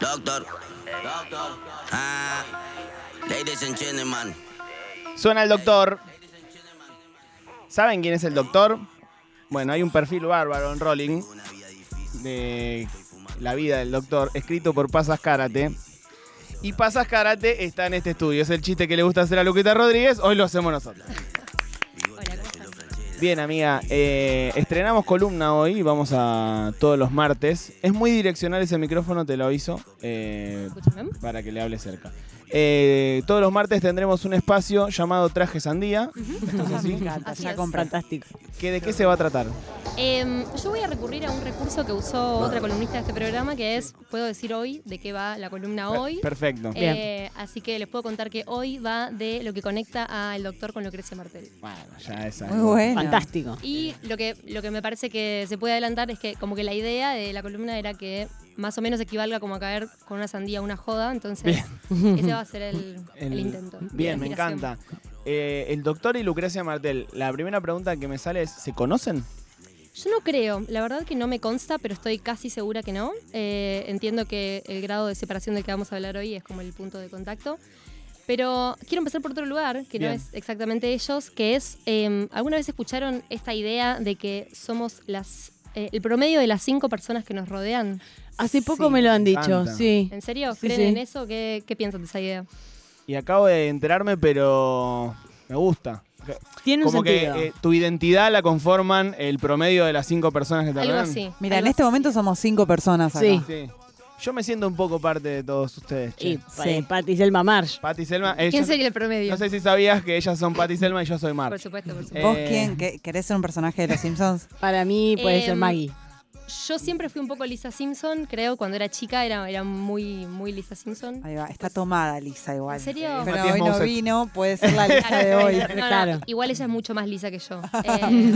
Doctor. Doctor. Ah. Ladies and gentlemen. Suena el doctor. ¿Saben quién es el doctor? Bueno, hay un perfil bárbaro en Rolling de la vida del doctor, escrito por Pasas Karate. Y Pasas Karate está en este estudio. Es el chiste que le gusta hacer a Luquita Rodríguez. Hoy lo hacemos nosotros. Bien, amiga. eh, estrenamos columna hoy. Vamos a todos los martes. Es muy direccional ese micrófono, te lo aviso. eh, para que le hable cerca. Eh, todos los martes tendremos un espacio llamado Traje Sandía. ¿Esto es así? Me encanta, Así ya es. con fantástico. ¿Qué, ¿De qué se va a tratar? Em, yo voy a recurrir a un recurso que usó otra columnista de este programa, que es, puedo decir hoy de qué va la columna hoy. Perfecto. Eh, así que les puedo contar que hoy va de lo que conecta al doctor con Lucrecia Martel. Bueno, ya es Muy algo. bueno. Fantástico. Y lo que, lo que me parece que se puede adelantar es que como que la idea de la columna era que más o menos equivalga como a caer con una sandía una joda, entonces ese va a ser el, el El- intento. Bien, me encanta. Eh, el doctor y Lucrecia Martel, la primera pregunta que me sale es, ¿se conocen? Yo no creo, la verdad que no me consta, pero estoy casi segura que no. Eh, entiendo que el grado de separación del que vamos a hablar hoy es como el punto de contacto. Pero quiero empezar por otro lugar, que Bien. no es exactamente ellos, que es, eh, ¿alguna vez escucharon esta idea de que somos las eh, el promedio de las cinco personas que nos rodean? Hace poco Sí, me lo han dicho, encanta. sí. ¿En serio? Sí, ¿Creen sí. en eso? ¿Qué, qué piensan de esa idea? Y acabo de enterarme, pero me gusta. Tiene un Como que sentido. eh, tu identidad la conforman el promedio de las cinco personas que te Algo rodean. así. Mira, en algo este así. momento somos cinco personas acá. Sí. Sí. Yo me siento un poco parte de todos ustedes. che. y Sí. eh, Patti Selma Marsh. Patti y Selma. ¿Quién ellas- sería el promedio? No sé si sabías que ellas son Patti y Selma y yo soy Por Mark. supuesto, por supuesto. Eh, ¿Vos quién? ¿Qué- ¿Querés ser un personaje de los Simpsons? Para mí puede ser Em, Maggie. Yo siempre fui un poco Lisa Simpson, creo, cuando era chica era, era muy, muy Lisa Simpson. Ahí va, está tomada Lisa igual. ¿En serio? Pero Matías hoy no Mouset. vino, puede ser la Lisa de hoy. No, no, Claro. igual ella es mucho más lisa que yo. Eh,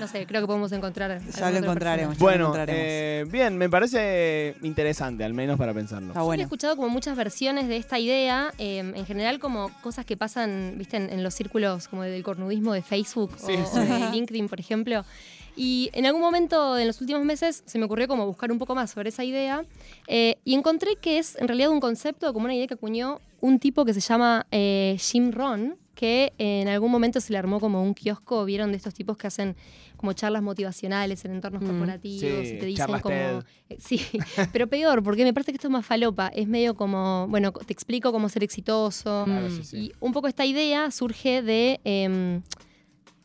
no sé, creo que podemos encontrar. Ya lo encontraremos. Bueno, encontraremos. eh, bien, me parece interesante, al menos para pensarlo. Está Yo he escuchado como muchas versiones de esta idea, eh, en general como cosas que pasan, viste, en, en los círculos como del cornudismo de Facebook Sí, o, sí. o de LinkedIn, por ejemplo. Y en algún momento en los últimos meses se me ocurrió como buscar un poco más sobre esa idea eh, y encontré que es en realidad un concepto, como una idea que acuñó un tipo que se llama eh, Jim Ron, que en algún momento se le armó como un kiosco, vieron de estos tipos que hacen como charlas motivacionales en entornos Mm, corporativos sí, y te dicen como... Eh, Sí, pero peor, porque me parece que esto es más falopa, es medio como, bueno, te explico cómo ser exitoso. Claro, Mm. sí, sí. Y un poco esta idea surge de, em,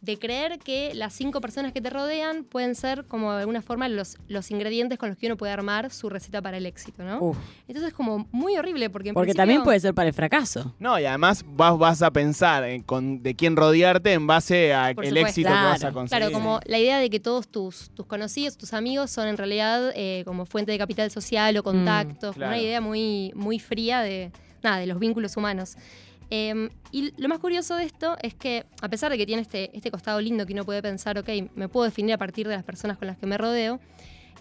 de creer que las cinco personas que te rodean pueden ser como de alguna forma los, los ingredientes con los que uno puede armar su receta para el éxito, ¿no? Uf, Entonces es como muy horrible porque en porque principio- también puede ser para el fracaso. No, y además vas, vas a pensar en con, de quién rodearte en base al éxito que vas a conseguir. Claro, como la idea de que todos tus, tus conocidos, tus amigos son en realidad eh, como fuente de capital social o contactos, como claro. una idea muy, muy fría de, nada, de los vínculos humanos. Eh, y lo más curioso de esto es que, a pesar de que tiene este, este costado lindo que uno puede pensar, ok, me puedo definir a partir de las personas con las que me rodeo,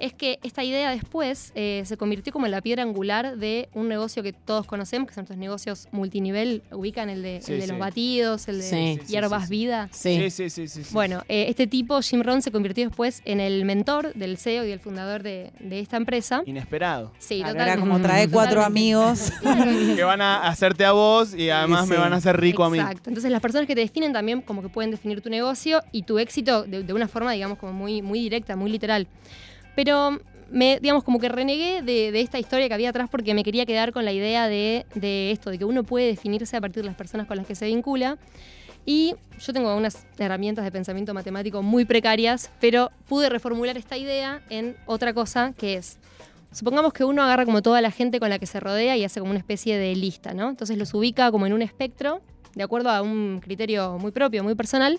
es que esta idea después eh, se convirtió como en la piedra angular de un negocio que todos conocemos, que son estos negocios multinivel, ubican el de, Sí, el de sí. los batidos, el de Sí. Hierbas sí, sí. vida. Sí. Sí, sí, sí. Bueno, eh, este tipo, Jim Rohn, se convirtió después en el mentor del CEO y del fundador de, de esta empresa. Inesperado. Sí, Claro, totalmente. era como trae cuatro Totalmente. amigos. que van a hacerte a vos y además Sí, me van a hacer rico a mí. Exacto. Entonces las personas que te definen también como que pueden definir tu negocio y tu éxito de, de una forma, digamos, como muy, muy directa, muy literal. Pero me, digamos, como que renegué de, esta historia que había atrás porque me quería quedar con la idea de, esto, de que uno puede definirse a partir de las personas con las que se vincula. Y yo tengo unas herramientas de pensamiento matemático muy precarias, pero pude reformular esta idea en otra cosa que es, supongamos que uno agarra como toda la gente con la que se rodea y hace como una especie de lista, ¿no? Entonces los ubica como en un espectro, de acuerdo a un criterio muy propio, muy personal,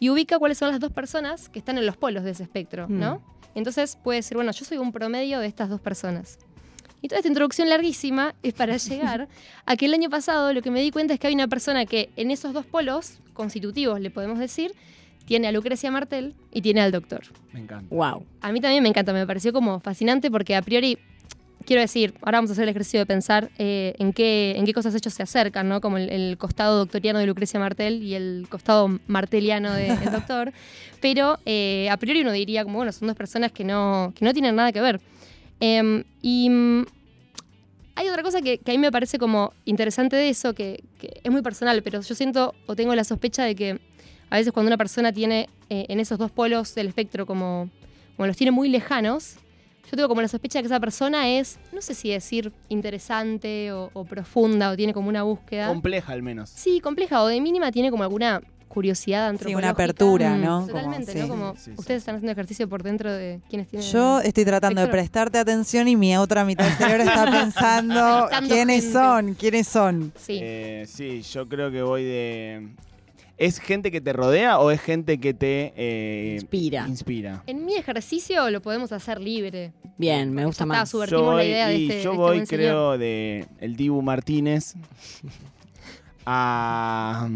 y ubica cuáles son las dos personas que están en los polos de ese espectro, ¿no? Entonces puede decir, bueno, yo soy un promedio de estas dos personas. Y toda esta introducción larguísima es para llegar a que el año pasado lo que me di cuenta es que hay una persona que en esos dos polos constitutivos, le podemos decir, tiene a Lucrecia Martel y tiene al doctor. Me encanta. Wow. A mí también me encanta, me pareció como fascinante porque a priori, quiero decir, ahora vamos a hacer el ejercicio de pensar eh, en, qué, en qué cosas hechos se acercan, ¿no? Como el, el costado doctoriano de Lucrecia Martel y el costado marteliano de- del doctor. Pero eh, a priori uno diría como, bueno, son dos personas que no, que no tienen nada que ver. Em, y mm, hay otra cosa que, que a mí me parece como interesante de eso, que, que es muy personal, pero yo siento o tengo la sospecha de que a veces cuando una persona tiene eh, en esos dos polos del espectro como, como los tiene muy lejanos, yo tengo como la sospecha de que esa persona es, no sé si decir interesante o, o profunda o tiene como una búsqueda. Compleja al menos. Sí, compleja o de mínima tiene como alguna curiosidad Sí, antropológica. una apertura, Mm, ¿no? Como, Totalmente, sí. ¿no? Como Sí, sí. ustedes están haciendo ejercicio por dentro de quienes tienen... Yo estoy tratando de prestarte atención y mi otra mitad del cerebro está pensando quiénes gente. son, quiénes son. Sí. Eh, sí, yo creo que voy de. ¿Es gente que te rodea o es gente que te eh, Inspira. inspira? En mi ejercicio lo podemos hacer libre. Bien, me gusta está, más. subvertimos Yo la voy, idea de y este, yo este voy señor. creo, de el Dibu Martínez a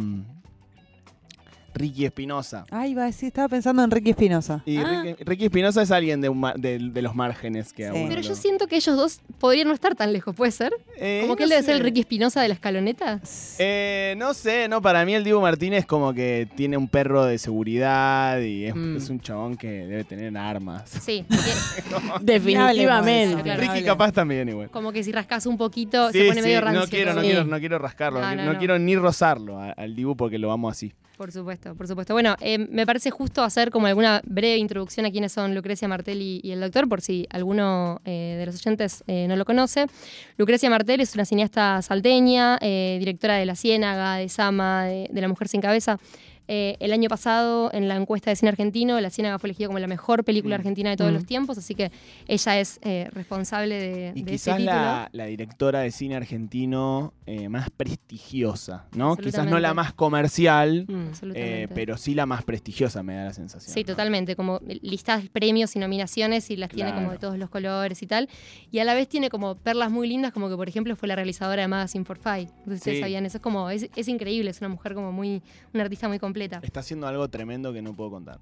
Ricky Espinosa. Ay, va a decir, estaba pensando en Ricky Espinosa. Y Ah. Ricky, Ricky Espinosa es alguien de, un ma- de, de los márgenes que Sí. uno Pero yo siento que ellos dos podrían no estar tan lejos, ¿puede ser? Eh, Como que no él debe sé. ser el Ricky Espinosa de la escaloneta. Eh, no sé, no, para mí el Dibu Martínez como que tiene un perro de seguridad y es, Mm. es un chabón que debe tener armas. Sí, que- Definitivamente. Claro. Ricky capaz también igual. como que si rascas un poquito Sí, se pone sí, medio rancio. no quiero, no quiero, no quiero rascarlo, No, no, no, no no. quiero ni rozarlo al Dibu porque lo amo así. Por supuesto, por supuesto. Bueno, eh, me parece justo hacer como alguna breve introducción a quiénes son Lucrecia Martel y, el doctor, por si alguno eh, de los oyentes eh, no lo conoce. Lucrecia Martel es una cineasta salteña, directora de La Ciénaga, de Sama, de La Mujer Sin Cabeza. Eh, el año pasado, en la encuesta de cine argentino, La Ciénaga fue elegida como la mejor película Mm. argentina de todos Mm. los tiempos, así que ella es eh, responsable de, Y de ese quizás título. la, la directora de cine argentino eh, más prestigiosa, ¿no? Quizás no la más comercial, Mm. Pero sí la más prestigiosa, me da la sensación. Sí, ¿no? totalmente, como listas de premios y nominaciones y las tiene como de todos los colores y tal. Y a la vez tiene como perlas muy lindas, como que por ejemplo fue la realizadora de Magazine for Five. Si ustedes sabían eso, es como, es, es increíble, es una mujer como muy, una artista muy completa. Está haciendo algo tremendo que no puedo contar.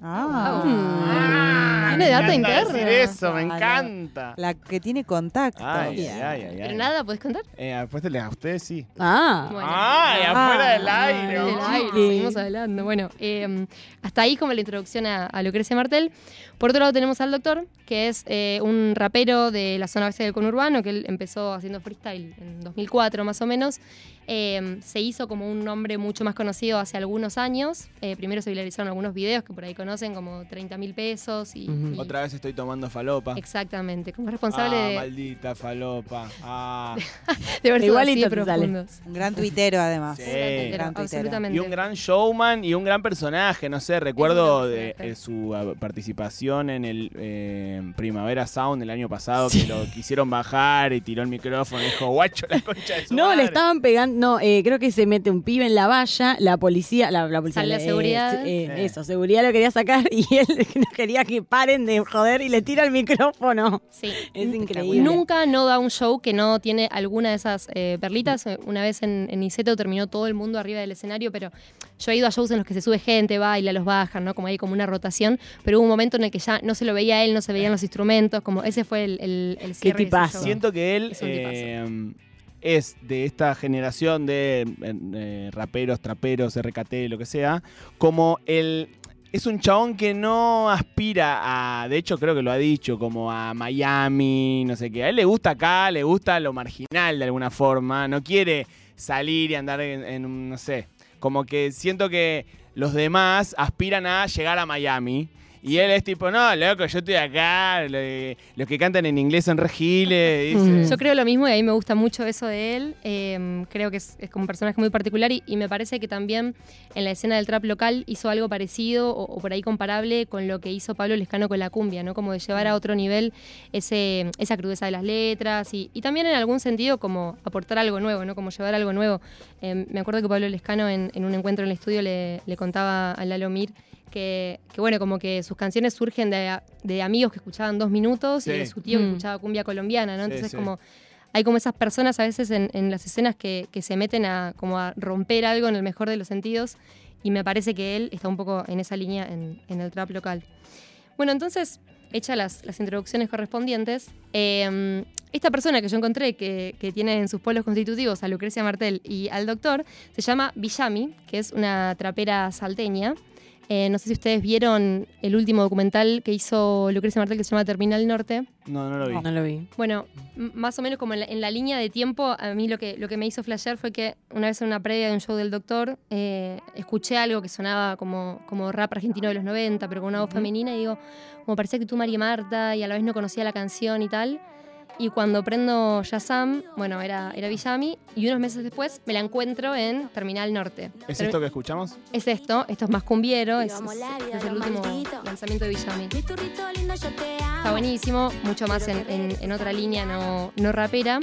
Ah, Mm. Tiene data Me encanta interna. decir eso, me encanta. la que tiene contacto. Ay, ay, ay, ay. Pero nada, ¿puedes contar? Eh, después te a ustedes sí. Ah. Bueno. Ay, Ah. afuera del aire. Del aire, Sí. seguimos adelante. Bueno, eh, hasta ahí como la introducción a, a Lucrecia Martel. Por otro lado tenemos al doctor, que es eh, un rapero de la zona oeste del conurbano, que él empezó haciendo freestyle en 2004 más o menos. Eh, se hizo como un nombre mucho más conocido hace algunos años. Eh, primero se viralizaron algunos videos que por ahí conocen, como 30 mil pesos. Y, Otra vez estoy tomando falopa. Exactamente, como responsable ah, de, maldita falopa. Ah. de así te sale. profundos. Un gran tuitero, además. Sí. Un gran tuitero, Gran tuitero. absolutamente. Y un gran showman y un gran personaje, no sé, recuerdo de eh, su ah, participación en el eh, Primavera Sound el año pasado, que lo quisieron bajar y tiró el micrófono y dijo, guacho, la concha de su No, le madre". estaban pegando, no, eh, creo que se mete un pibe en la valla, la policía, la, la policía, Sale la eh, seguridad. eh, Sí. Eso, seguridad lo quería sacar y él no quería que paren de joder y le tira el micrófono. Sí. Es increíble. Nunca no da un show que no tiene alguna de esas eh, perlitas. Una vez en, en Iseto terminó todo el mundo arriba del escenario, pero yo he ido a shows en los que se sube gente, baila, los bajan, ¿no? Como hay como una rotación, pero hubo un momento en el que ya no se lo veía a él, no se veían los instrumentos, como ese fue el, el, el cierre de ese tipazo. show. Siento que él Es un tipazo. Es de esta generación de eh, raperos, traperos, RKT, lo que sea, como el... Es un chabón que no aspira a, de hecho creo que lo ha dicho, como a Miami, no sé qué. A él le gusta acá, le gusta lo marginal de alguna forma, no quiere salir y andar en, en no sé, como que siento que los demás aspiran a llegar a Miami. Y él es tipo, no, loco, yo estoy acá, lo- los que cantan en inglés son regiles. dice. Yo creo lo mismo y a mí me gusta mucho eso de él. Eh, creo que es, es como un personaje muy particular y, y me parece que también en la escena del trap local hizo algo parecido o, o por ahí comparable con lo que hizo Pablo Lescano con la cumbia, ¿no? Como de llevar a otro nivel ese, esa crudeza de las letras y, y también en algún sentido como aportar algo nuevo, ¿no? Como llevar algo nuevo. Eh, me acuerdo que Pablo Lescano en, en un encuentro en el estudio le, le contaba a Lalo Mir que, que, bueno, como que sus canciones surgen de, de amigos que escuchaban dos minutos y Sí. de su tío que Mm. escuchaba cumbia colombiana, ¿no? Sí, Entonces sí. como hay como esas personas a veces en, en las escenas que, que se meten a como a romper algo en el mejor de los sentidos y me parece que él está un poco en esa línea en, en el trap local. Bueno, entonces, hechas las, las introducciones correspondientes, eh, esta persona que yo encontré que, que tiene en sus polos constitutivos a Lucrecia Martel y al doctor se llama Villami, que es una trapera salteña. Eh, no sé si ustedes vieron el último documental que hizo Lucrecia Martel que se llama Terminal Norte. No, no lo vi. No lo vi. Bueno, más o menos como en la, en la línea de tiempo, a mí lo que, lo que me hizo flashear fue que una vez en una previa de un show del doctor, eh, escuché algo que sonaba como, como rap argentino de los 90, pero con una voz femenina, y digo, como parecía que tú María Marta, y a la vez no conocía la canción y tal. Y cuando prendo Shazam, bueno, era, era Villami, y unos meses después me la encuentro en Terminal Norte. ¿Es esto que escuchamos? Es esto, esto es más cumbiero, es, el último lanzamiento de Villami. Está buenísimo, mucho más en, en- en otra línea no, no rapera.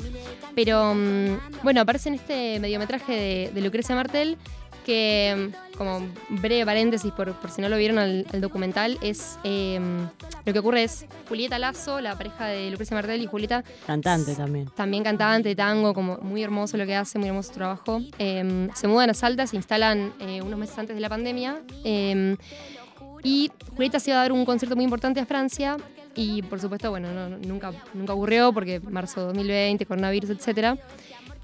Pero mm, bueno, aparece en este mediometraje de, de Lucrecia Martel que, como breve paréntesis por, por si no lo vieron al, al documental, es eh, lo que ocurre es Julieta Lazo, la pareja de Lucrecia Martel y Julieta Cantante también. también cantante de tango, como muy hermoso lo que hace, muy hermoso su trabajo. Eh, se mudan a Salta, se instalan eh, unos meses antes de la pandemia. eh, y Julieta se iba a dar un concierto muy importante a Francia. Y por supuesto, bueno, no- no- nunca, nunca ocurrió porque marzo de 2020, coronavirus,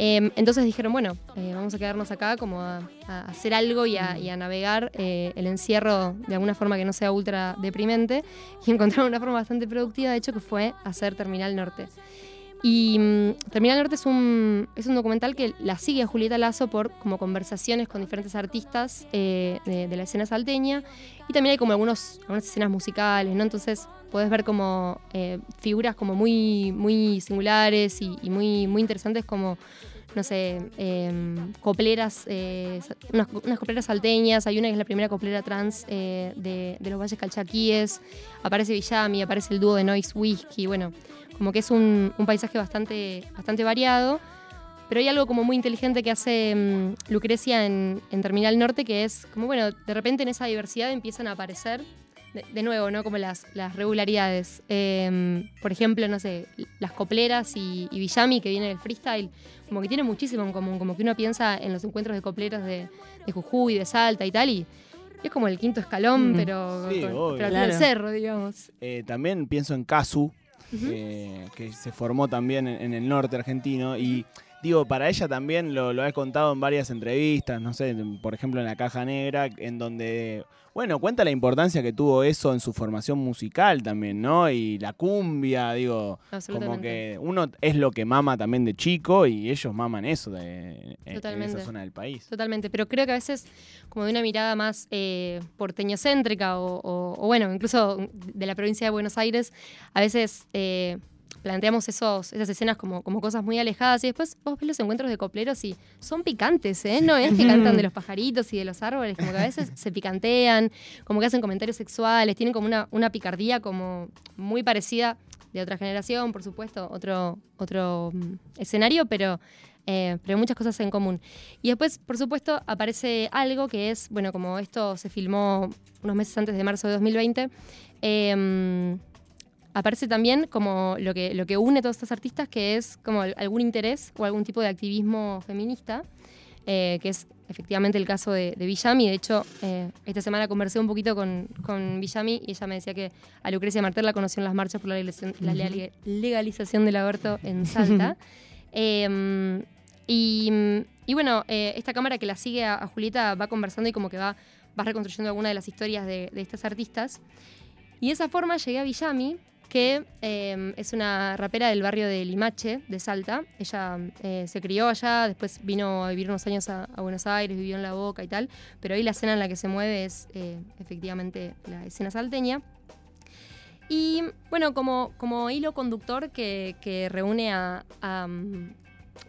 etc. entonces dijeron, bueno, eh, vamos a quedarnos acá como a, hacer algo y a, navegar eh, el encierro de alguna forma que no sea ultra deprimente. Y encontraron una forma bastante productiva, de hecho, que fue hacer Terminal Norte. Y mm, Terminal Norte es un, es un documental que la sigue a Julieta Lazo por como conversaciones con diferentes artistas eh, de, la escena salteña. Y también hay como algunos, algunas escenas musicales, ¿no? Entonces puedes ver como figuras como muy, muy singulares y, y muy, muy interesantes como, no sé, em, copleras, eh, unas, unas copleras salteñas. Hay una que es la primera coplera trans eh, de, de los Valles Calchaquíes. Aparece Villami, aparece el dúo de Noise Whisky. Bueno, como que es un, un paisaje bastante, bastante variado. Pero hay algo como muy inteligente que hace mm, Lucrecia en, en Terminal Norte, que es como, bueno, de repente en esa diversidad empiezan a aparecer, de, de nuevo, ¿no? Como las, las regularidades. Em, por ejemplo, no sé, las copleras y, y Villami, que viene del freestyle, como que tienen muchísimo en común, como que uno piensa en los encuentros de copleras de, de Jujuy, de Salta y tal, y es como el quinto escalón, Mm. pero, Sí, con- pero Claro. cerro, digamos. Eh, también pienso en Casu, eh, que se formó también en, en el norte argentino. Y digo, para ella también lo, lo he contado en varias entrevistas, no sé, por ejemplo en La Caja Negra, en donde, bueno, cuenta la importancia que tuvo eso en su formación musical también, ¿no? Y la cumbia, digo, como que uno es lo que mama también de chico y ellos maman eso de, en- esa zona del país. Totalmente, pero creo que a veces como de una mirada más eh, porteñocéntrica o, o- o, bueno, incluso de la provincia de Buenos Aires, a veces eh, planteamos esos, esas escenas como, como cosas muy alejadas y después vos ves los encuentros de copleros y son picantes, ¿eh? No es que cantan de los pajaritos y de los árboles, como que a veces se picantean, como que hacen comentarios sexuales, tienen como una, una picardía como muy parecida de otra generación, por supuesto, otro, otro mm, escenario, pero, eh, pero muchas cosas en común. Y después, por supuesto, aparece algo que es, bueno, como esto se filmó unos meses antes de marzo de 2020, eh, aparece también como lo que, lo que une a todos estos artistas, que es como al- algún interés o algún tipo de activismo feminista, eh, que es efectivamente el caso de, de Villami. De hecho, eh, esta semana conversé un poquito con, con Villami y ella me decía que a Lucrecia Martel la conoció en las marchas por la legalización, la legalización del aborto en Salta. Eh, y, y bueno, eh, esta cámara que la sigue a, a Julieta va conversando y como que va, va reconstruyendo alguna de las historias de, de estas artistas. Y de esa forma llegué a Villami, que eh, es una rapera del barrio de Limache, de Salta. Ella eh, se crió allá, después vino a vivir unos años a, Buenos Aires, vivió en La Boca y tal, pero ahí la escena en la que se mueve es eh, efectivamente la escena salteña. Y bueno, como, como hilo conductor que, reúne a, um,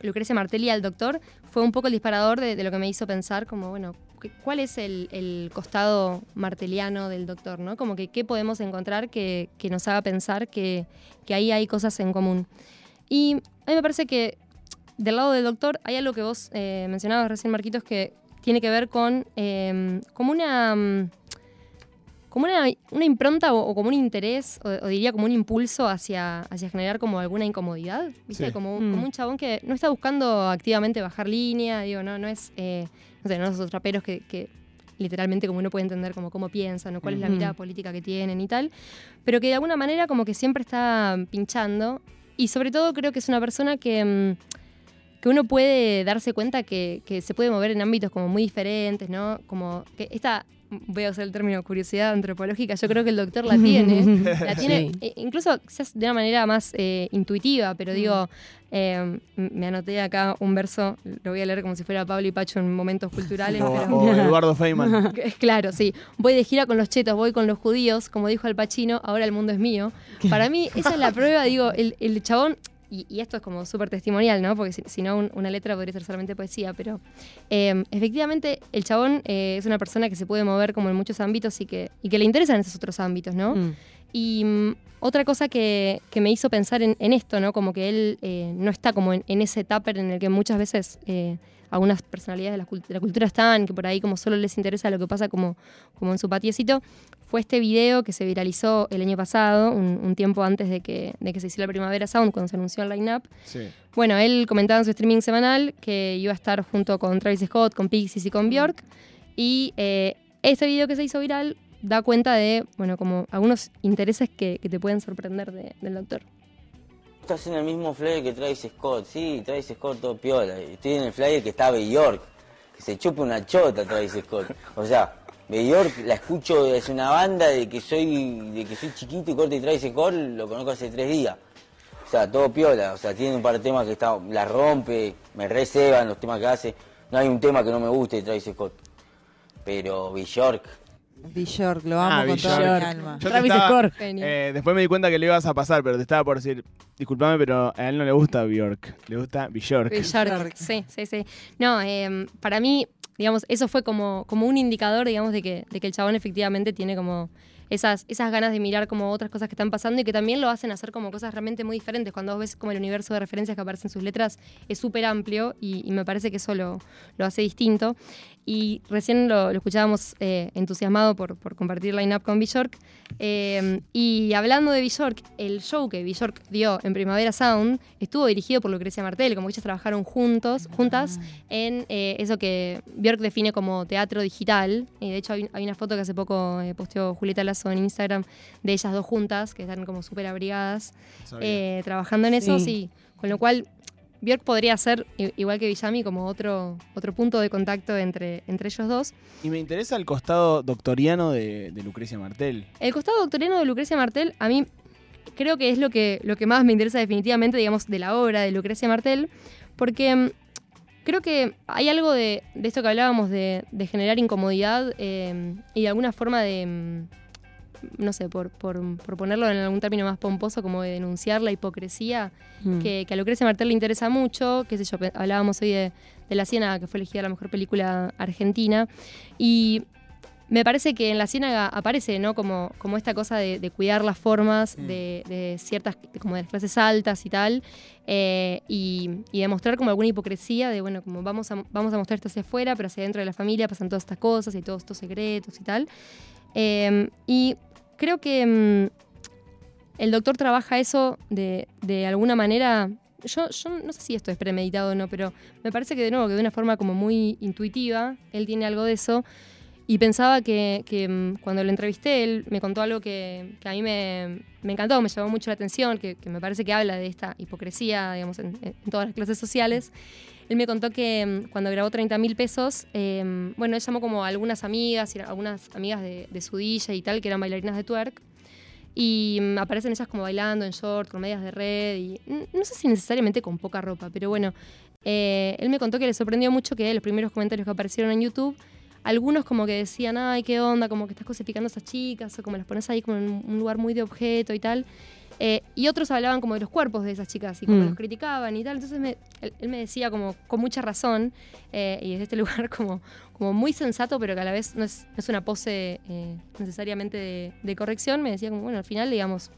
Lucrecia Martelli al doctor, fue un poco el disparador de, lo que me hizo pensar, como, bueno, ¿qué- ¿cuál es el, el costado marteliano del doctor? ¿no? Como que qué podemos encontrar que, que nos haga pensar que, que ahí hay cosas en común. Y a mí me parece que del lado del doctor hay algo que vos eh, mencionabas recién, Marquitos, que tiene que ver con eh, como una... como una, una impronta o, o como un interés, o, o diría como un impulso hacia, hacia generar como alguna incomodidad, ¿viste? Sí. Como, Mm. como un chabón que no está buscando activamente bajar línea, digo, no, no es, eh, no sé, no esos raperos que, que literalmente como uno puede entender como cómo piensan o cuál es la mirada política que tienen y tal, pero que de alguna manera como que siempre está pinchando y sobre todo creo que es una persona que... mm, que uno puede darse cuenta que, que se puede mover en ámbitos como muy diferentes, ¿no? Como que esta voy a usar el término curiosidad antropológica, yo creo que el doctor la tiene. la tiene, Sí. eh, incluso quizás de una manera más eh, intuitiva, pero digo, eh, me anoté acá un verso, lo voy a leer como si fuera Pablo y Pacho en momentos culturales. O, pero- o Eduardo Feynman. Claro, sí. Voy de gira con los chetos, voy con los judíos, como dijo Al Pacino, ahora el mundo es mío. Para mí, esa es la prueba, digo, el, el chabón, y, y esto es como súper testimonial, ¿no? Porque si, si no, un- una letra podría ser solamente poesía, pero eh, efectivamente el chabón eh, es una persona que se puede mover como en muchos ámbitos y que, y que le interesan esos otros ámbitos, ¿no? Mm. Y mm, otra cosa que, que me hizo pensar en, en esto, ¿no? Como que él eh, no está como en, en ese tupper en el que muchas veces eh, algunas personalidades de la, de la cultura están, que por ahí como solo les interesa lo que pasa como, como en su patiecito, fue este video que se viralizó el año pasado, un, un tiempo antes de que, de que se hiciera la Primavera Sound, cuando se anunció el line-up. Sí. Bueno, él comentaba en su streaming semanal que iba a estar junto con Travis Scott, con Pixies y con Björk. Y eh, este video que se hizo viral da cuenta de, bueno, como algunos intereses que, que te pueden sorprender de- del doctor. Estás en el mismo flyer que Travis Scott, sí, Travis Scott todo piola. Estoy en el flyer que está Bjork, que se chupa una chota Travis Scott. O sea, Bjork la escucho desde una banda de que soy de que soy chiquito y corte y Travis Scott lo conozco hace tres días. O sea, todo piola, o sea, tiene un par de temas que está, la rompe, me reseban los temas que hace. No hay un tema que no me guste de Travis Scott. Pero Bjork, Bjork, lo amo Ah, con toda mi Bjork. alma. Yo Travis estaba- Scott. Eh, después me di cuenta que le ibas a pasar, pero te estaba por decir, discúlpame, pero a él no le gusta Bjork, le gusta Bjork. Bjork, Bjork. Sí, sí, sí. No, eh, para mí, digamos, eso fue como, como un indicador, digamos, de que, de que el chabón efectivamente tiene como esas, esas ganas de mirar como otras cosas que están pasando y que también lo hacen hacer como cosas realmente muy diferentes. Cuando vos ves como el universo de referencias que aparecen en sus letras es súper amplio y, y me parece que eso lo, lo hace distinto. Y recién lo, lo escuchábamos eh, entusiasmado por, por compartir line-up con Bjork. Eh, y hablando de Bjork, el show que Bjork dio en Primavera Sound estuvo dirigido por Lucrecia Martel, como que ellas trabajaron juntos, juntas en eh, eso que Bjork define como teatro digital. Y de hecho hay, hay una foto que hace poco posteó Julieta Lazo en Instagram de ellas dos juntas, que están como súper abrigadas, eh, trabajando en eso, Sí. sí. Con lo cual, Björk podría ser, igual que Villami, como otro, otro punto de contacto entre, entre ellos dos. Y me interesa el costado doctoriano de, de Lucrecia Martel. El costado doctoriano de Lucrecia Martel, a mí creo que es lo que, lo que más me interesa definitivamente, digamos, de la obra de Lucrecia Martel, porque mm, creo que hay algo de, de esto que hablábamos de, de generar incomodidad eh, y de alguna forma de, mm, no sé, por, por, por ponerlo en algún término más pomposo, como de denunciar la hipocresía Mm. que, que a Lucrecia Martel le interesa mucho, qué sé yo, hablábamos hoy de, de La Ciénaga, que fue elegida la mejor película argentina, y me parece que en La Ciénaga aparece, ¿no? Como, como esta cosa de, de cuidar las formas Mm. de, de ciertas, como de las clases altas y tal, eh, y, y demostrar como alguna hipocresía de, bueno, como vamos a, vamos a mostrar esto hacia afuera, pero hacia dentro de la familia pasan todas estas cosas y todos estos secretos y tal. Eh, y creo que mm, el doctor trabaja eso de, de alguna manera. Yo, yo no sé si esto es premeditado o no, pero me parece que de nuevo, que de una forma como muy intuitiva, él tiene algo de eso. Y pensaba que, que, mm, cuando lo entrevisté, él me contó algo que, que a mí me, me encantó, me llamó mucho la atención, que, que me parece que habla de esta hipocresía, digamos, en, en todas las clases sociales. Él me contó que mm, cuando grabó 30 mil pesos, eh, bueno, él llamó como algunas amigas, algunas amigas de, su DJ y tal, que eran bailarinas de twerk. Y mm, aparecen ellas como bailando en short, con medias de red, y no sé si necesariamente con poca ropa, pero bueno, eh, él me contó que le sorprendió mucho que los primeros comentarios que aparecieron en YouTube, algunos como que decían, ay, qué onda, como que estás cosificando a esas chicas, o como las pones ahí como en un lugar muy de objeto y tal. Eh, y otros hablaban como de los cuerpos de esas chicas y como Mm. los criticaban y tal. Entonces me- él, él me decía como con mucha razón eh, y desde este lugar como, como muy sensato, pero que a la vez no es, no es una pose eh, necesariamente de, de corrección. Me decía como, bueno, al final, digamos,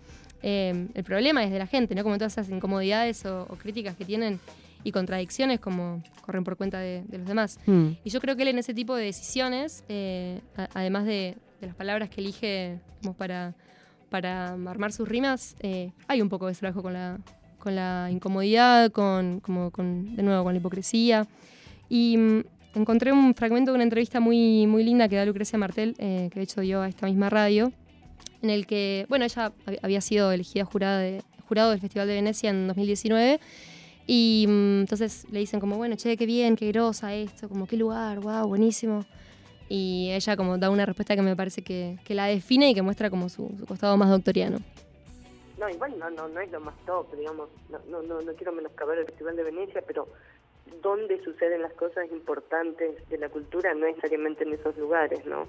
eh, el problema es de la gente, ¿no? Como todas esas incomodidades o, o críticas que tienen y contradicciones como corren por cuenta de, de los demás. Mm. Y yo creo que él en ese tipo de decisiones, eh, a- además de, de las palabras que elige como para, para armar sus rimas, eh, hay un poco de trabajo con la, con la incomodidad, con, como con, de nuevo, con la hipocresía. Y mm, encontré un fragmento de una entrevista muy, muy linda que da Lucrecia Martel, eh, que de hecho dio a esta misma radio, en el que, bueno, ella hab- había sido elegida jurada de, jurado del Festival de Venecia en 2019. Y mm, entonces le dicen como, bueno, che, qué bien, qué grosa esto, como qué lugar, wow, buenísimo. Y ella como da una respuesta que me parece que, que la define y que muestra como su, su costado más doctoriano. No, igual no, no, no es lo más top, digamos. No, no, no, no quiero menoscabar el Festival de Venecia, pero donde suceden las cosas importantes de la cultura, no necesariamente en esos lugares, ¿no?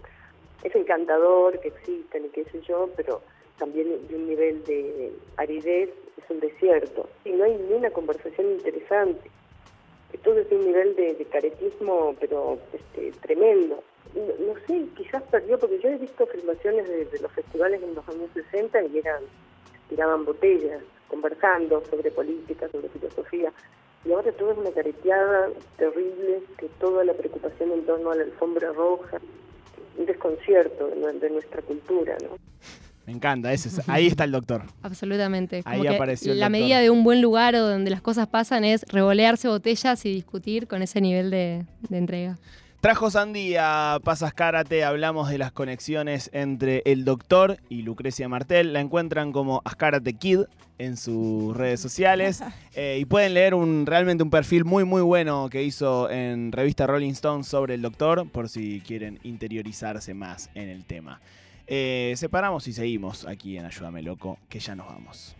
Es encantador que existen y qué sé yo, pero también de un nivel de aridez es un desierto. Y no hay ni una conversación interesante. Todo es un nivel de, de caretismo, pero este, tremendo. No, no sé, quizás perdió, porque yo he visto filmaciones de, de los festivales en los años 60 y eran tiraban botellas, conversando sobre política, sobre filosofía. Y ahora todo es una careteada terrible, que toda la preocupación en torno a la alfombra roja, un desconcierto de, nue- de nuestra cultura, ¿no? Me encanta, ese es- ahí está el doctor. Absolutamente. Como Ahí que apareció el la doctor. medida de un buen lugar o donde las cosas pasan es revolearse botellas y discutir con ese nivel de, de entrega. Trajo Sandy a Pasas Karate, hablamos de las conexiones entre el doctor y Lucrecia Martel. La encuentran como Askarate Kid en sus redes sociales eh, y pueden leer un realmente un perfil muy muy bueno que hizo en revista Rolling Stone sobre el doctor por si quieren interiorizarse más en el tema. Eh, separamos y seguimos aquí en Ayúdame Loco, que ya nos vamos.